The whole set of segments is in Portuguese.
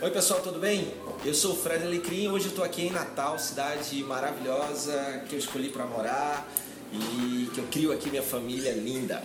Oi pessoal, tudo bem? Eu sou o Fred Alecrim, hoje eu estou aqui em Natal, cidade maravilhosa que eu escolhi para morar e que eu crio aqui minha família linda.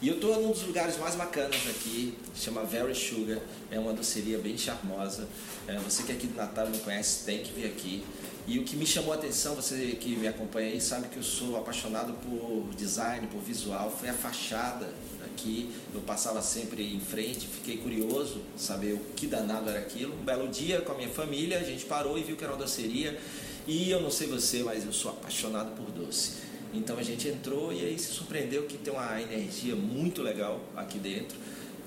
E eu estou num dos lugares mais bacanas aqui, chama Very Sugar, é uma doceria bem charmosa. É, você que é aqui do Natal não conhece, tem que vir aqui. E o que me chamou a atenção, você que me acompanha aí, sabe que eu sou apaixonado por design, por visual, foi a fachada aqui, eu passava sempre em frente, fiquei curioso saber o que danado era aquilo. Um belo dia com a minha família, a gente parou e viu que era uma doceria. E eu não sei você, mas eu sou apaixonado por doce. Então a gente entrou e aí se surpreendeu que tem uma energia muito legal aqui dentro,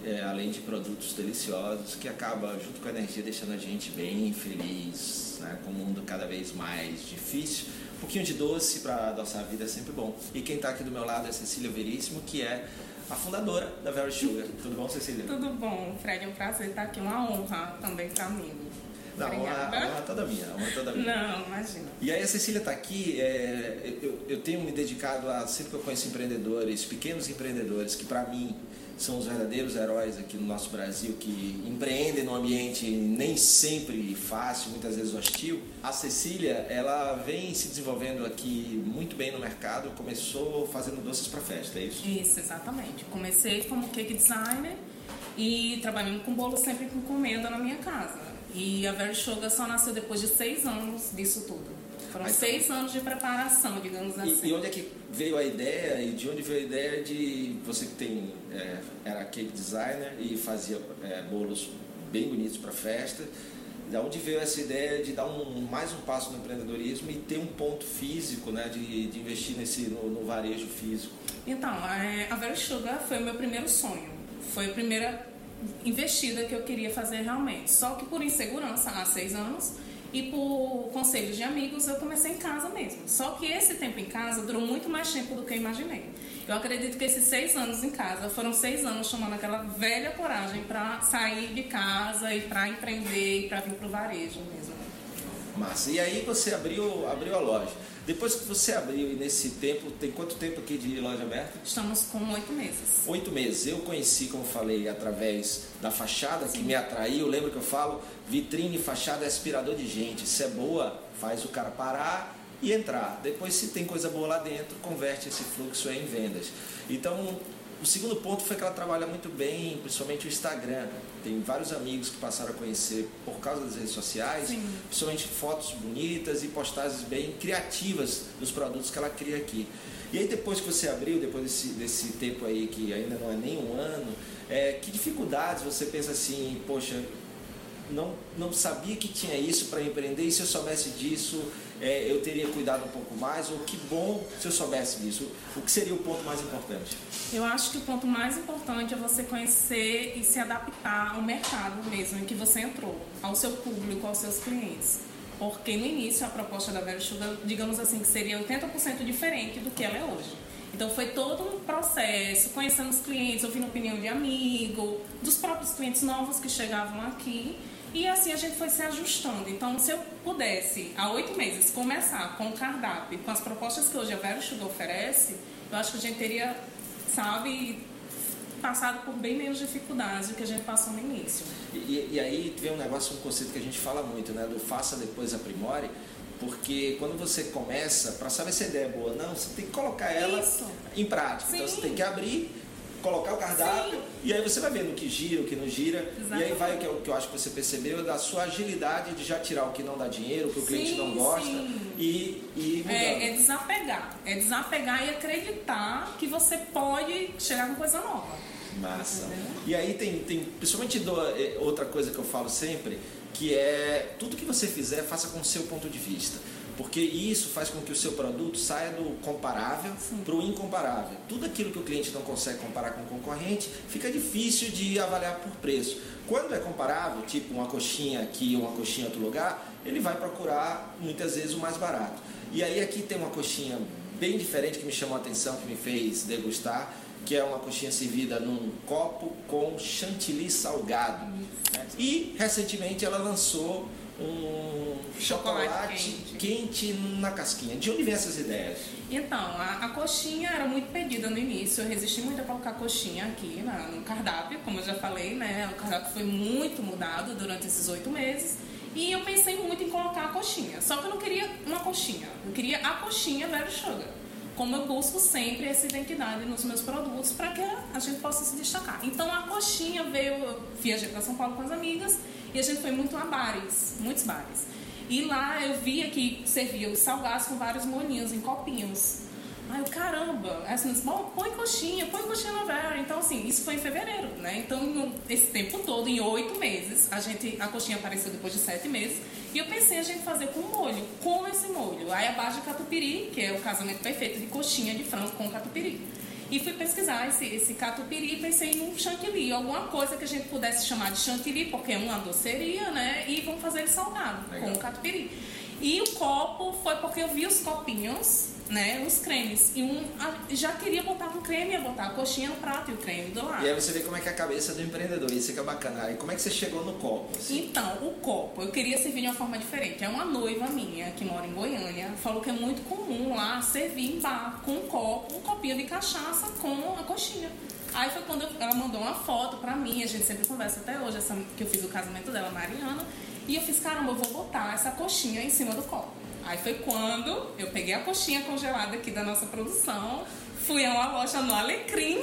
é, além de produtos deliciosos, que acaba, junto com a energia, deixando a gente bem feliz, né, com o mundo cada vez mais difícil. Um pouquinho de doce para adoçar a vida é sempre bom. E quem está aqui do meu lado é Cecília Veríssimo, que é a fundadora da Very Sugar. Tudo bom, Cecília? Tudo bom, Fred. É um prazer estar aqui. Uma honra também para mim. Não, Obrigada. a honra toda minha, a honra toda minha. Não, imagina. E aí a Cecília está aqui, é, eu, eu tenho me dedicado a, sempre que eu conheço empreendedores, pequenos empreendedores, que para mim são os verdadeiros heróis aqui no nosso Brasil, que empreendem num ambiente nem sempre fácil, muitas vezes hostil. A Cecília, ela vem se desenvolvendo aqui muito bem no mercado, começou fazendo doces para festa, é isso? Isso, exatamente. Comecei como cake designer e trabalhando com bolo sempre com encomenda na minha casa. E a Very Sugar só nasceu depois de seis anos disso tudo. Foram seis anos de preparação, digamos assim. E, e, onde é que veio a ideia e de onde veio a ideia de você que tem é, era cake designer e fazia é, bolos bem bonitos para festa? Da onde veio essa ideia de dar um, mais um passo no empreendedorismo e ter um ponto físico, né, de, de investir nesse no, no, varejo físico? Então, a Very Sugar foi o meu primeiro sonho. Foi a primeira investida que eu queria fazer realmente. Só que por insegurança, há seis anos, e por conselhos de amigos, eu comecei em casa mesmo. Só que esse tempo em casa durou muito mais tempo do que eu imaginei. Eu acredito que esses seis anos em casa foram seis anos tomando aquela velha coragem para sair de casa e para empreender e para vir para o varejo mesmo. Massa. E aí você abriu, abriu a loja. Depois que você abriu e nesse tempo, tem quanto tempo aqui de loja aberta? Estamos com oito meses. Oito meses. Eu conheci, como falei, através da fachada Sim. que me atraiu. Lembra que eu falo? Vitrine, fachada é aspirador de gente. Se é boa, faz o cara parar e entrar. Depois, se tem coisa boa lá dentro, converte esse fluxo em vendas. Então, o segundo ponto foi que ela trabalha muito bem, principalmente o Instagram. Tem vários amigos que passaram a conhecer por causa das redes sociais, Sim. principalmente fotos bonitas e postagens bem criativas dos produtos que ela cria aqui. E aí depois que você abriu, depois desse, desse tempo aí que ainda não é nem um ano, é, que dificuldades você pensa assim, poxa, não, não sabia que tinha isso para empreender e se eu soubesse disso é, eu teria cuidado um pouco mais ou que bom se eu soubesse disso. O que seria o ponto mais importante? Eu acho que o ponto mais importante é você conhecer e se adaptar ao mercado mesmo em que você entrou, ao seu público, aos seus clientes. Porque no início a proposta da Sugar, digamos assim, que seria 80% diferente do que ela é hoje. Então foi todo um processo, conhecendo os clientes, ouvindo opinião de amigo, dos próprios clientes novos que chegavam aqui e assim a gente foi se ajustando. Então, se eu pudesse, há oito meses, começar com o cardápio, com as propostas que hoje a Vero Sugar oferece, eu acho que a gente teria, sabe, passado por bem menos dificuldades do que a gente passou no início. E, e aí vem um negócio, um conceito que a gente fala muito, né? Do faça, depois aprimore. Porque quando você começa, para saber se a ideia é boa ou não, você tem que colocar ela Isso. em prática. Sim. Então você tem que abrir colocar o cardápio Sim. e aí você vai vendo o que gira, o que não gira. Exatamente. E aí vai o que, eu, que eu acho que você percebeu da sua agilidade de já tirar o que não dá dinheiro, o que o cliente não gosta sim. e, e. É, é, desapegar. É desapegar e acreditar que você pode chegar com coisa nova. Massa. Entendeu? E aí tem, tem principalmente do, é, outra coisa que eu falo sempre, que é tudo que você fizer, faça com o seu ponto de vista porque isso faz com que o seu produto saia do comparável para o incomparável. Tudo aquilo que o cliente não consegue comparar com o concorrente fica difícil de avaliar por preço. Quando é comparável, tipo uma coxinha aqui ou uma coxinha em outro lugar, ele vai procurar muitas vezes o mais barato. E aí aqui tem uma coxinha bem diferente que me chamou a atenção, que me fez degustar, que é uma coxinha servida num copo com chantilly salgado. E recentemente ela lançou um chocolate, chocolate quente. quente. na casquinha. De onde vem essas ideias? Então, a, a, coxinha era muito pedida no início. Eu resisti muito a colocar coxinha aqui na, no cardápio, como eu já falei, né? O cardápio foi muito mudado durante esses oito meses. E eu pensei muito em colocar a coxinha. Só que eu não queria uma coxinha. Eu queria a coxinha Very Sugar. Como eu busco sempre essa identidade nos meus produtos para que a gente possa se destacar. Então a coxinha veio, eu viajei para São Paulo com as amigas e a gente foi muito a bares, muitos bares. E lá eu via que servia os salgados com vários molinhos em copinhos. Aí eu, caramba, assim, bom, põe coxinha, põe coxinha na Vera. Então, assim, isso foi em fevereiro, né? Então, esse tempo todo, em oito meses, a gente, a coxinha apareceu depois de sete meses. E eu pensei a gente fazer com molho, com esse molho. Aí a base de catupiry, que é o casamento perfeito de coxinha de frango com catupiry. E fui pesquisar esse, esse catupiry e pensei em um chantilly, alguma coisa que a gente pudesse chamar de chantilly, porque é uma doceria, né? E vamos fazer ele salgado, Legal. com o catupiry. E o copo foi porque eu vi os copinhos né, os cremes. E um já queria botar um creme, ia botar a coxinha no prato e o creme do lado. E aí você vê como é que é a cabeça do empreendedor, isso que é bacana. E como é que você chegou no copo? Assim? Então, o copo, eu queria servir de uma forma diferente. É uma noiva minha que mora em Goiânia, falou que é muito comum lá servir em bar com um copo, um copinho de cachaça com a coxinha. Aí foi quando eu, ela mandou uma foto pra mim, a gente sempre conversa até hoje, essa, que eu fiz o casamento dela, Mariana, e eu fiz, caramba, eu vou botar essa coxinha em cima do copo. Aí foi quando eu peguei a coxinha congelada aqui da nossa produção, fui a uma loja no Alecrim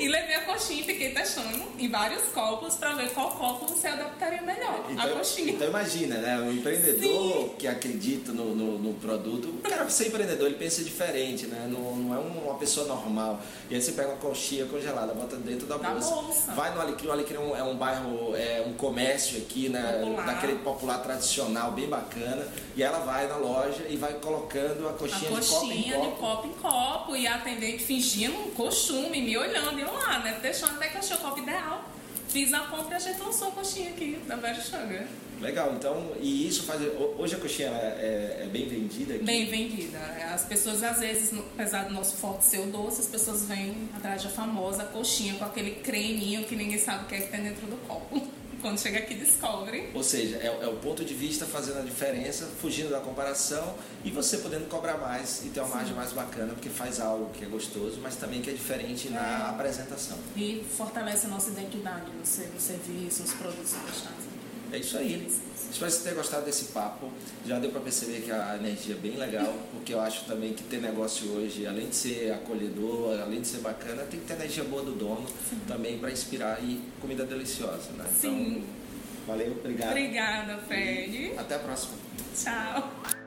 e levei a coxinha e fiquei testando em vários copos para ver qual copo se adaptaria melhor. Então, a coxinha. Então imagina, né? Um empreendedor Sim. que acredita no, no, no, produto. O cara, ser empreendedor, ele pensa diferente, né? Não, não é uma pessoa normal. E aí você pega uma coxinha congelada, bota dentro da, da bolsa. bolsa. Vai no Alecrim. O Alecrim é um, é um bairro, é um comércio aqui, né? Popular. Daquele popular tradicional, bem bacana. E ela vai na loja e vai colocando a coxinha, a coxinha de copo em copo. De copo em copo e a atendente fingindo um costume, me olhando, e eu lá, né? Deixando até que achei o copo ideal. Fiz a compra e a gente lançou a coxinha aqui da Very Sugar. Legal, então, e isso faz. Hoje a coxinha é, é, é bem vendida aqui? Bem vendida. As pessoas, às vezes, apesar do nosso forte ser o doce, as pessoas vêm atrás da famosa coxinha com aquele creminho que ninguém sabe o que é que tem dentro do copo quando chega aqui descobre. Ou seja, é, é, o ponto de vista fazendo a diferença, fugindo da comparação e você podendo cobrar mais e ter uma Sim. margem mais bacana, porque faz algo que é gostoso, mas também que é diferente é. na apresentação. E fortalece a nossa identidade no serviço, nos produtos prestados. É isso aí. Espero que você tenha gostado desse papo. Já deu para perceber que a energia é bem legal, porque eu acho também que ter negócio hoje, além de ser acolhedor, além de ser bacana, tem que ter energia boa do dono Sim. também para inspirar e comida deliciosa, né? Sim. Então, valeu, obrigado. Obrigada, Fred. E até a próxima. Tchau.